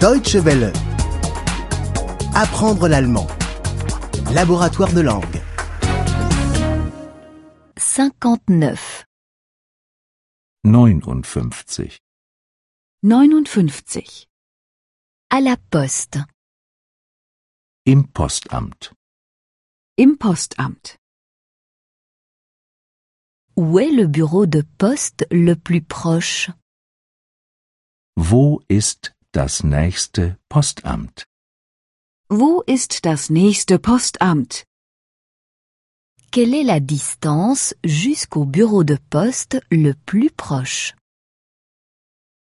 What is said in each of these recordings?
Deutsche Welle. Apprendre l'allemand. Laboratoire de langue. 59. 59. 59. À la poste. Im Postamt. Im Postamt. Où est le bureau de poste le plus proche? Wo ist das nächste Postamt? Wo ist das nächste Postamt? Quelle est la distance jusqu'au bureau de poste le plus proche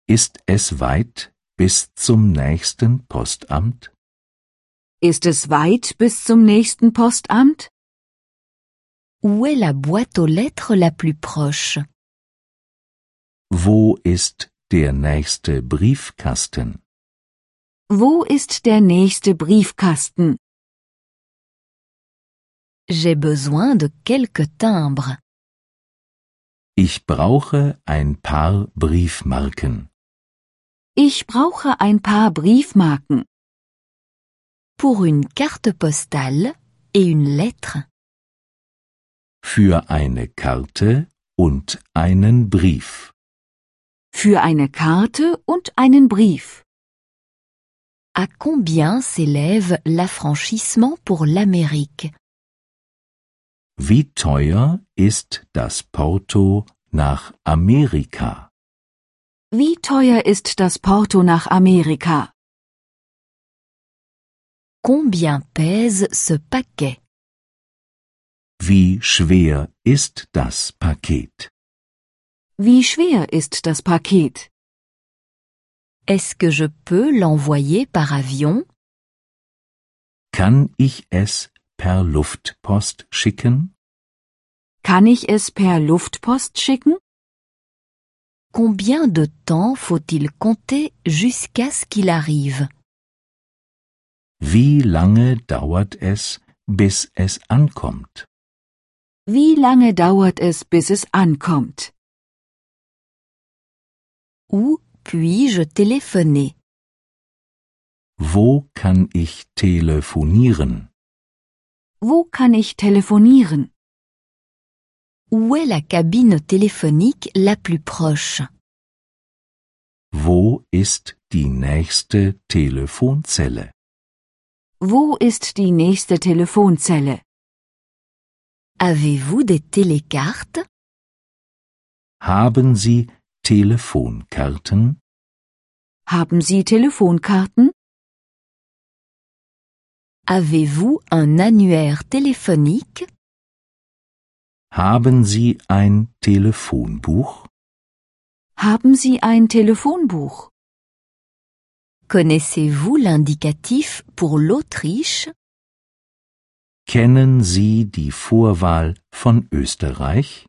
Ist es weit bis zum nächsten Postamt? Ist es weit bis zum nächsten Postamt? Où est la boîte aux lettres la plus proche Wo ist der nächste Briefkasten? Wo ist der nächste Briefkasten? J'ai besoin de quelques timbres. Ich brauche ein paar Briefmarken. Ich brauche ein paar Briefmarken. Pour une carte postale et une lettre. Für eine Karte und einen Brief. Für eine Karte und einen Brief. À combien s'élève l'affranchissement pour l'Amérique Wie teuer ist das Porto nach Amerika? Wie teuer ist das Porto nach Amerika? Combien pèse ce paquet Wie schwer ist das Paket? Wie schwer ist das Paket? Est-ce que je peux l'envoyer par avion Kann ich es per Luftpost schicken? Kann ich es per Luftpost schicken? Combien de temps faut-il compter jusqu'à ce qu'il arrive Wie lange dauert es, bis es ankommt? Wie lange dauert es, bis es ankommt? Où puis-je téléphoner Wo kann ich telefonieren? Wo kann ich telefonieren? Où est la cabine téléphonique la plus proche Wo ist die nächste Telefonzelle? Wo ist die nächste Telefonzelle? Avez-vous des télécartes Haben Sie Telefonkarten? Haben Sie Telefonkarten? Avez-vous un annuaire téléphonique Haben Sie ein Telefonbuch? Haben Sie ein Telefonbuch? Connaissez-vous l'indicatif pour l'Autriche Kennen Sie die Vorwahl von Österreich?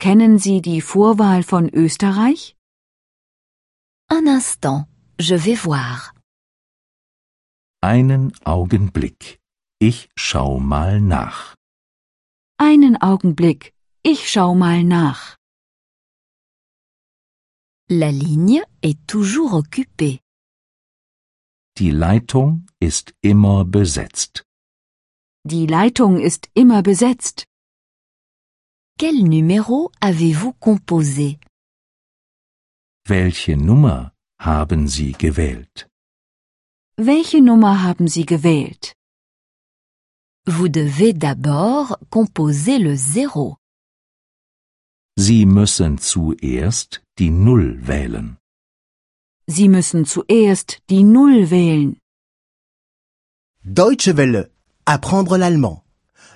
Kennen Sie die Vorwahl von Österreich? Un instant, je vais voir. Einen Augenblick. Ich schau mal nach. Einen Augenblick, ich schau mal nach. La ligne est toujours occupée. Die Leitung ist immer besetzt. Die Leitung ist immer besetzt. Quel numéro avez-vous composé Welche Nummer haben Sie gewählt? Welche Nummer haben Sie gewählt? Vous devez d'abord composer le zéro. Sie müssen zuerst die Null wählen. Sie müssen zuerst die Null wählen. Deutsche Welle. Apprendre l'allemand.